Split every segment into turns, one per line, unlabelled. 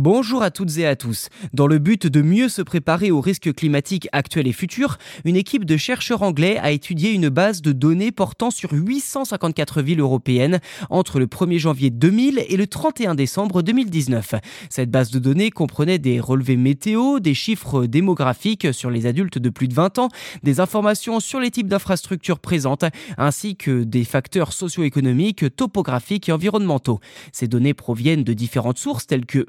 Bonjour à toutes et à tous. Dans le but de mieux se préparer aux risques climatiques actuels et futurs, une équipe de chercheurs anglais a étudié une base de données portant sur 854 villes européennes entre le 1er janvier 2000 et le 31 décembre 2019. Cette base de données comprenait des relevés météo, des chiffres démographiques sur les adultes de plus de 20 ans, des informations sur les types d'infrastructures présentes, ainsi que des facteurs socio-économiques, topographiques et environnementaux. Ces données proviennent de différentes sources telles que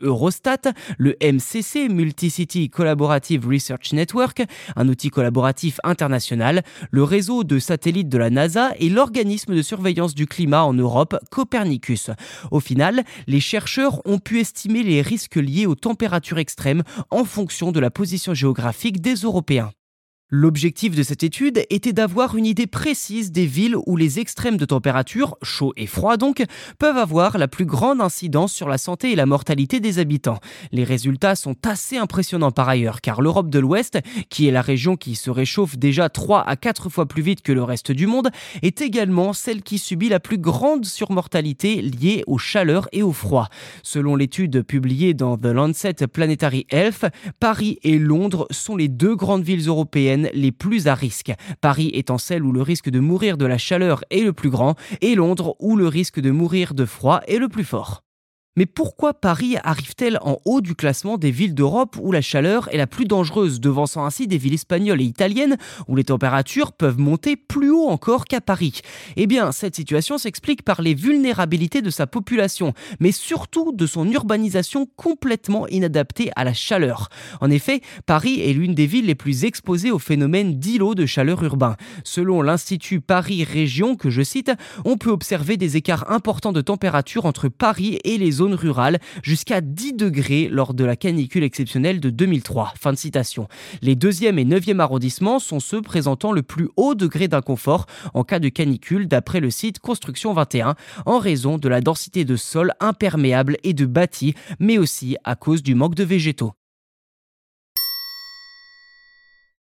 Le MCC, Multicity Collaborative Research Network, un outil collaboratif international, le réseau de satellites de la NASA et l'organisme de surveillance du climat en Europe, Copernicus. Au final, les chercheurs ont pu estimer les risques liés aux températures extrêmes en fonction de la position géographique des Européens. L'objectif de cette étude était d'avoir une idée précise des villes où les extrêmes de température, chaud et froid donc, peuvent avoir la plus grande incidence sur la santé et la mortalité des habitants. Les résultats sont assez impressionnants par ailleurs, car l'Europe de l'Ouest, qui est la région qui se réchauffe déjà 3 à 4 fois plus vite que le reste du monde, est également celle qui subit la plus grande surmortalité liée aux chaleurs et au froid. Selon l'étude publiée dans The Lancet Planetary Health, Paris et Londres sont les deux grandes villes européennes les plus à risque. Paris étant celle où le risque de mourir de la chaleur est le plus grand et Londres où le risque de mourir de froid est le plus fort. Mais pourquoi Paris arrive-t-elle en haut du classement des villes d'Europe où la chaleur est la plus dangereuse, devançant ainsi des villes espagnoles et italiennes où les températures peuvent monter plus haut encore qu'à Paris? Eh bien, cette situation s'explique par les vulnérabilités de sa population, mais surtout de son urbanisation complètement inadaptée à la chaleur. En effet, Paris est l'une des villes les plus exposées au phénomène d'îlots de chaleur urbain. Selon l'Institut Paris Région, que je cite, on peut observer des écarts importants de température entre Paris et les zones rurale jusqu'à 10 degrés lors de la canicule exceptionnelle de 2003. Fin de citation. Les deuxième et neuvième arrondissements sont ceux présentant le plus haut degré d'inconfort en cas de canicule d'après le site Construction 21 en raison de la densité de sol imperméable et de bâti, mais aussi à cause du manque de végétaux.